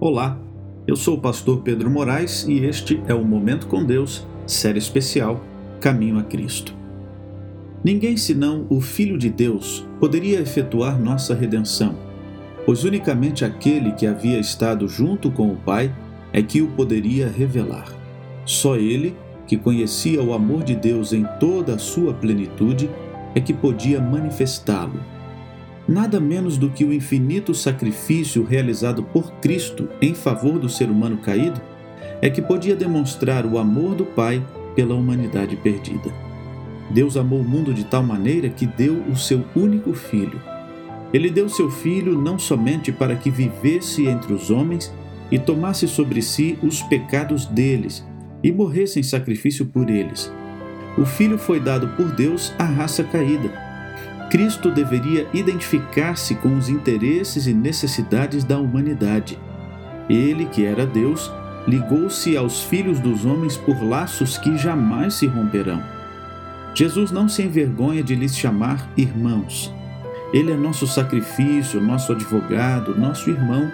Olá, eu sou o pastor Pedro Moraes e este é o Momento com Deus, série especial Caminho a Cristo. Ninguém senão o Filho de Deus poderia efetuar nossa redenção, pois unicamente aquele que havia estado junto com o Pai é que o poderia revelar. Só ele, que conhecia o amor de Deus em toda a sua plenitude, é que podia manifestá-lo nada menos do que o infinito sacrifício realizado por Cristo em favor do ser humano caído, é que podia demonstrar o amor do Pai pela humanidade perdida. Deus amou o mundo de tal maneira que deu o seu único filho. Ele deu seu filho não somente para que vivesse entre os homens e tomasse sobre si os pecados deles e morresse em sacrifício por eles. O filho foi dado por Deus à raça caída Cristo deveria identificar-se com os interesses e necessidades da humanidade. Ele, que era Deus, ligou-se aos filhos dos homens por laços que jamais se romperão. Jesus não se envergonha de lhes chamar irmãos. Ele é nosso sacrifício, nosso advogado, nosso irmão,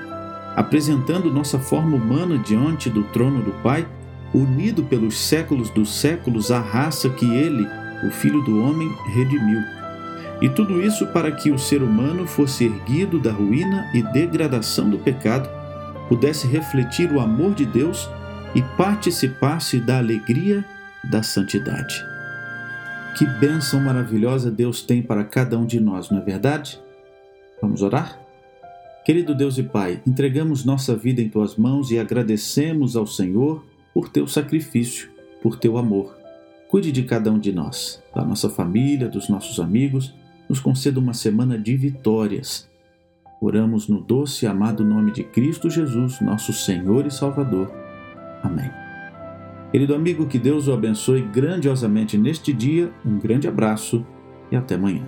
apresentando nossa forma humana diante do trono do Pai, unido pelos séculos dos séculos à raça que ele, o Filho do Homem, redimiu. E tudo isso para que o ser humano fosse erguido da ruína e degradação do pecado, pudesse refletir o amor de Deus e participasse da alegria da santidade. Que bênção maravilhosa Deus tem para cada um de nós, não é verdade? Vamos orar? Querido Deus e Pai, entregamos nossa vida em tuas mãos e agradecemos ao Senhor por teu sacrifício, por teu amor. Cuide de cada um de nós, da nossa família, dos nossos amigos nos conceda uma semana de vitórias. Oramos no doce e amado nome de Cristo Jesus, nosso Senhor e Salvador. Amém. Querido amigo, que Deus o abençoe grandiosamente neste dia. Um grande abraço e até amanhã.